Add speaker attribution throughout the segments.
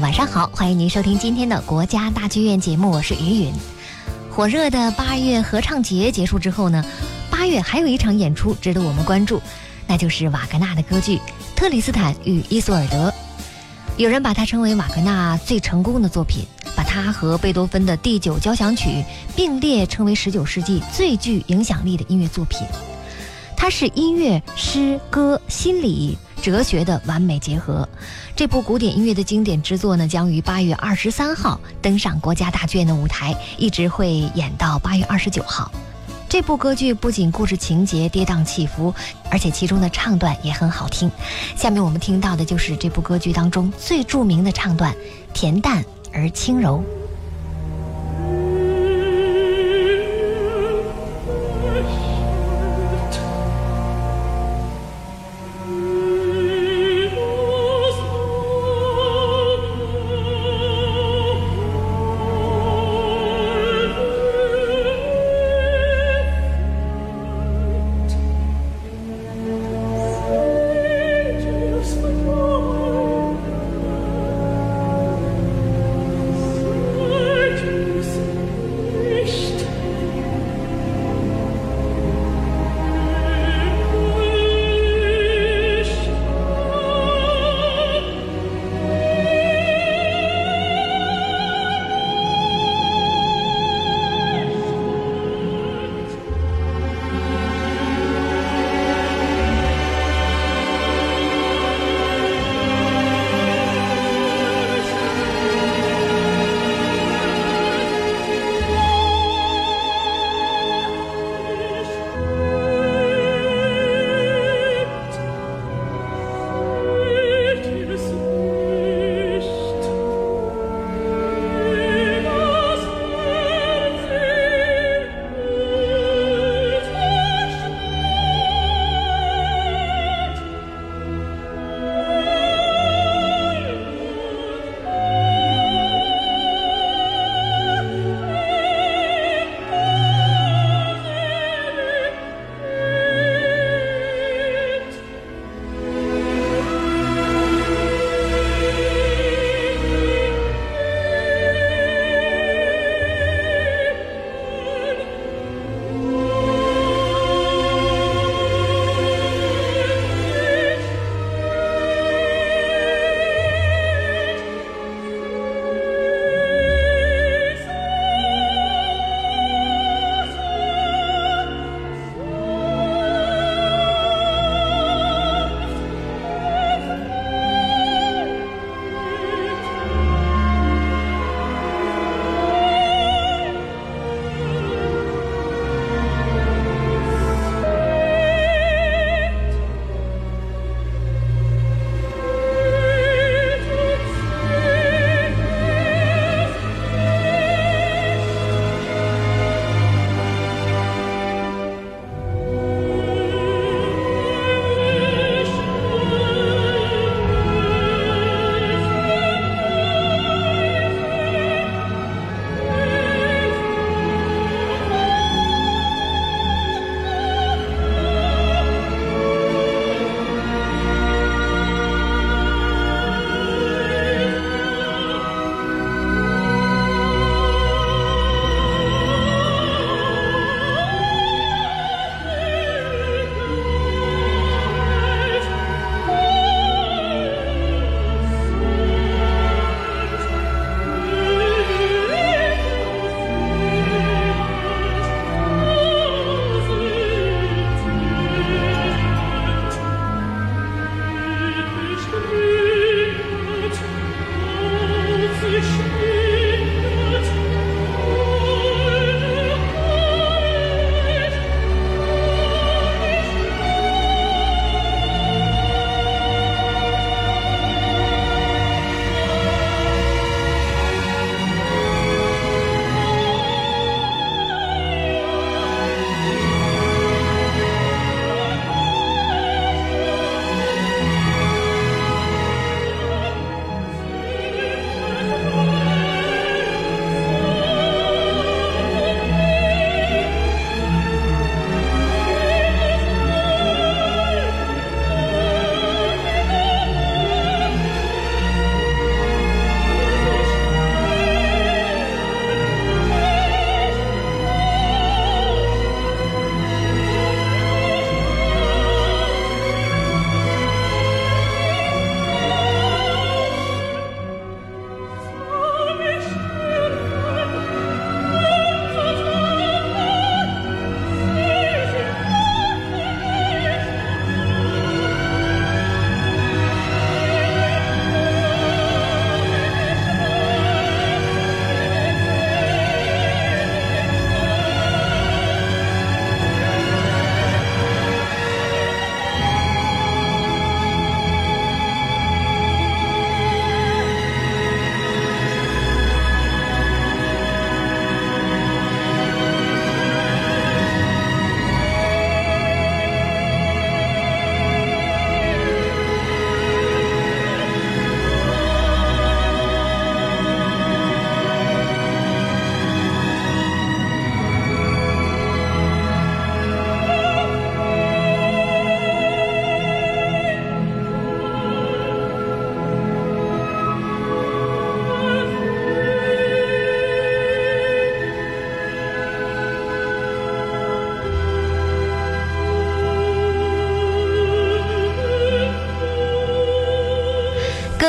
Speaker 1: 晚上好，欢迎您收听今天的国家大剧院节目，我是于云。火热的八月合唱节结束之后呢，八月还有一场演出值得我们关注，那就是瓦格纳的歌剧《特里斯坦与伊索尔德》。有人把它称为瓦格纳最成功的作品，把它和贝多芬的第九交响曲并列称为十九世纪最具影响力的音乐作品。它是音乐、诗歌、心理、哲学的完美结合。这部古典音乐的经典之作呢，将于八月二十三号登上国家大剧院的舞台，一直会演到八月二十九号。这部歌剧不仅故事情节跌宕起伏，而且其中的唱段也很好听。下面我们听到的就是这部歌剧当中最著名的唱段，恬淡而轻柔。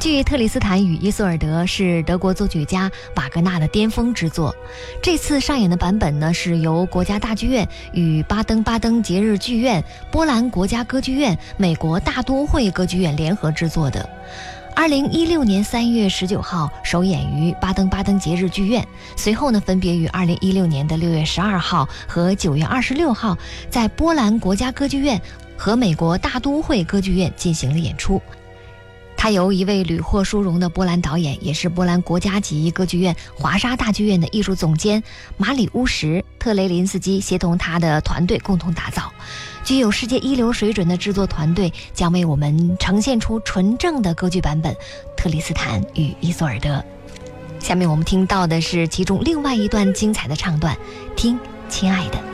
Speaker 2: 剧《特里斯坦与伊索尔德》是德国作曲家瓦格纳的巅峰之作。这次上演的版本呢，是由国家大剧院与巴登巴登节日剧院、波兰国家歌剧院、美国大都会歌剧院联合制作的。二零一六年三月十九号首演于巴登巴登节日剧院，随后呢，分别于二零一六年的六月十二号和九月二十六号在波兰国家歌剧院和美国大都会歌剧院进行了演出。它由一位屡获殊荣的波兰导演，也是波兰国家级歌剧院华沙大剧院的艺术总监马里乌什·特雷林斯基协同他的团队共同打造。具有世界一流水准的制作团队将为我们呈现出纯正的歌剧版本《特里斯坦与伊索尔德》。下面我们听到的是其中另外一段精彩的唱段，听，亲爱的。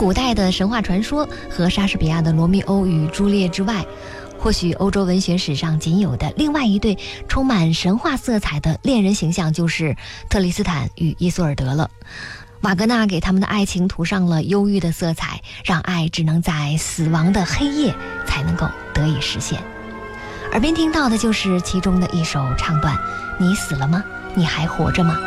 Speaker 2: 古代的神话传说和莎士比亚的《罗密欧与朱丽叶》之外，或许欧洲文学史上仅有的另外一对充满神话色彩的恋人形象，就是特里斯坦与伊索尔德了。瓦格纳给他们的爱情涂上了忧郁的色彩，让爱只能在死亡的黑夜才能够得以实现。耳边听到的就是其中的一首唱段：“你死了吗？你还活着吗？”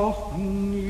Speaker 2: noch nie.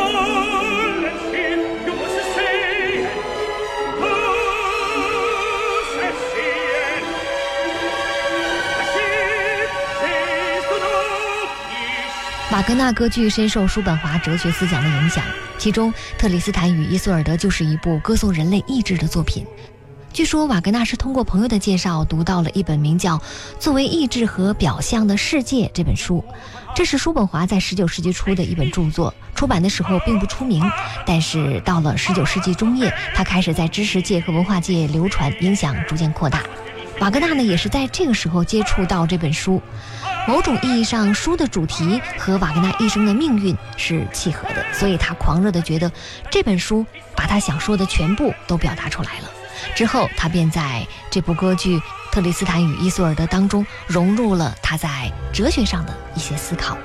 Speaker 2: 瓦格纳歌剧深受叔本华哲学思想的影响，其中《特里斯坦与伊索尔德》就是一部歌颂人类意志的作品。据说瓦格纳是通过朋友的介绍读到了一本名叫《作为意志和表象的世界》这本书，这是叔本华在19世纪初的一本著作，出版的时候并不出名，但是到了19世纪中叶，他开始在知识界和文化界流传，影响逐渐扩大。瓦格纳呢，也是在这个时候接触到这本书。某种意义上，书的主题和瓦格纳一生的命运是契合的，所以他狂热地觉得这本书把他想说的全部都表达出来了。之后，他便在这部歌剧《特里斯坦与伊索尔德》当中融入了他在哲学上的一些思考。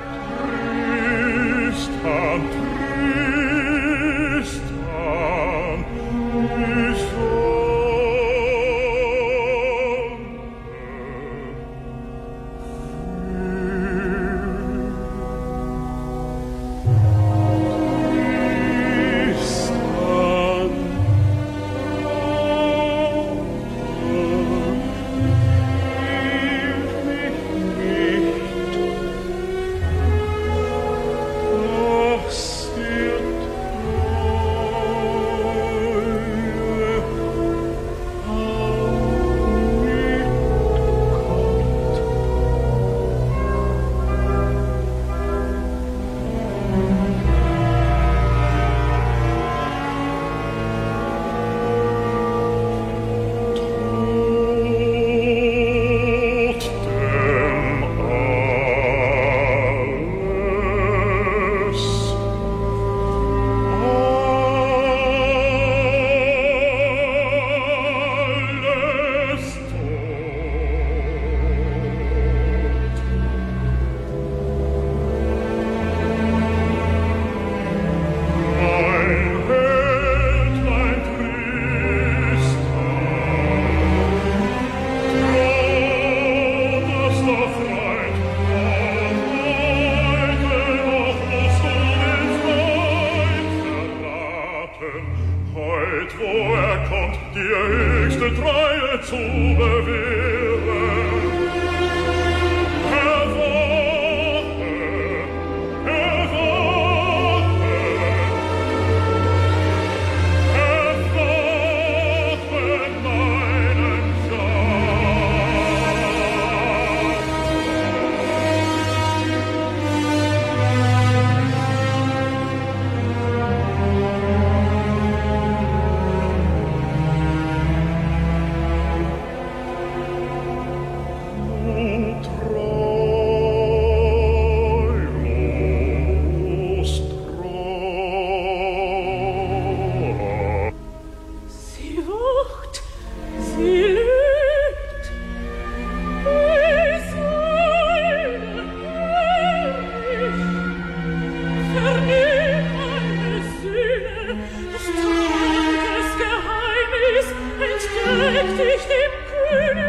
Speaker 2: Yeah.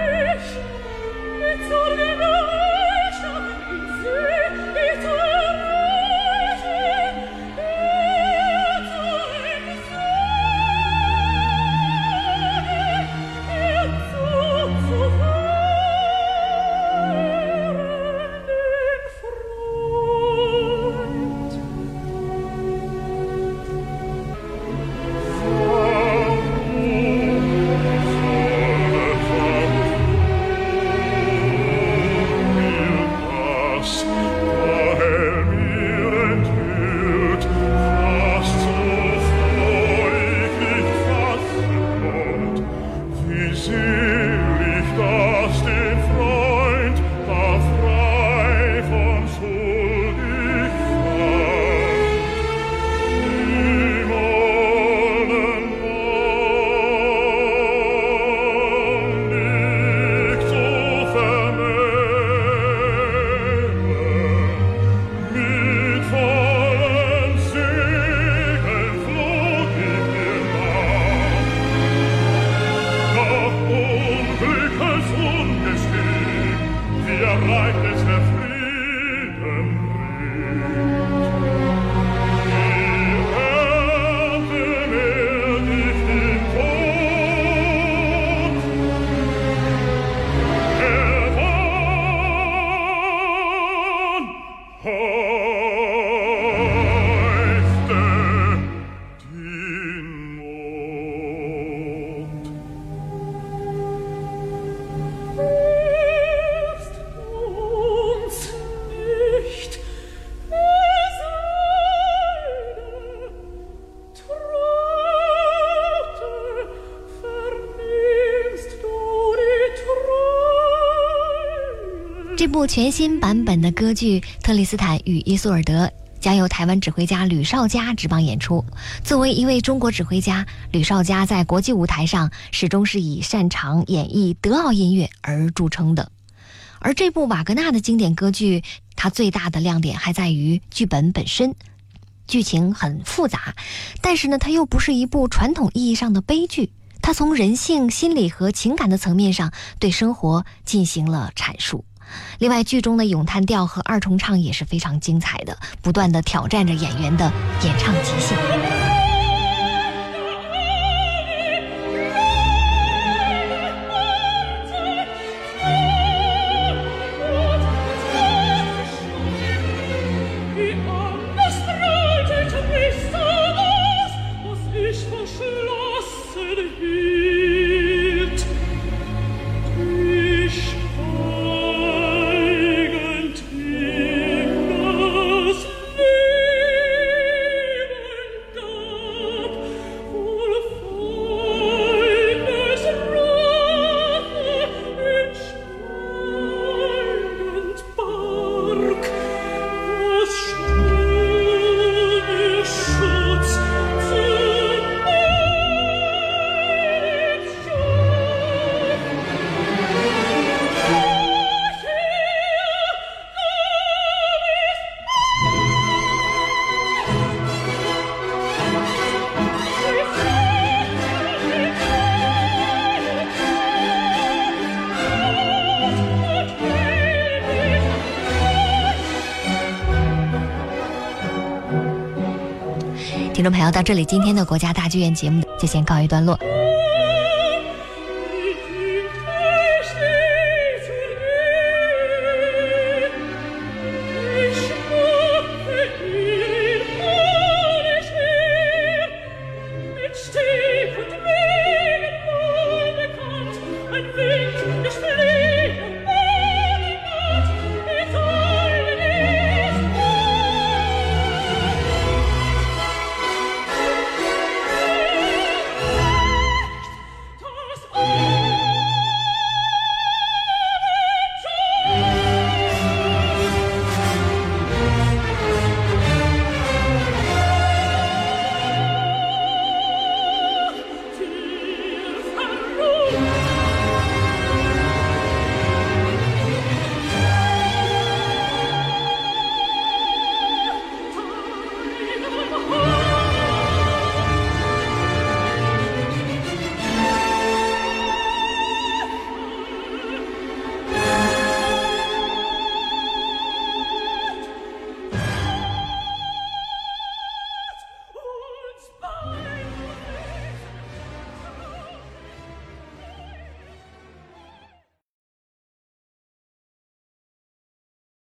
Speaker 2: 部全新版本的歌剧《特里斯坦与伊索尔德》将由台湾指挥家吕绍佳执棒演出。作为一位中国指挥家，吕绍佳在国际舞台上始终是以擅长演绎德奥音乐而著称的。而这部瓦格纳的经典歌剧，它最大的亮点还在于剧本本身，剧情很复杂，但是呢，它又不是一部传统意义上的悲剧。它从人性、心理和情感的层面上对生活进行了阐述。另外，剧中的咏叹调和二重唱也是非常精彩的，不断的挑战着演员的演唱极限。听众朋友，到这里，今天的国家大剧院节目就先告一段落。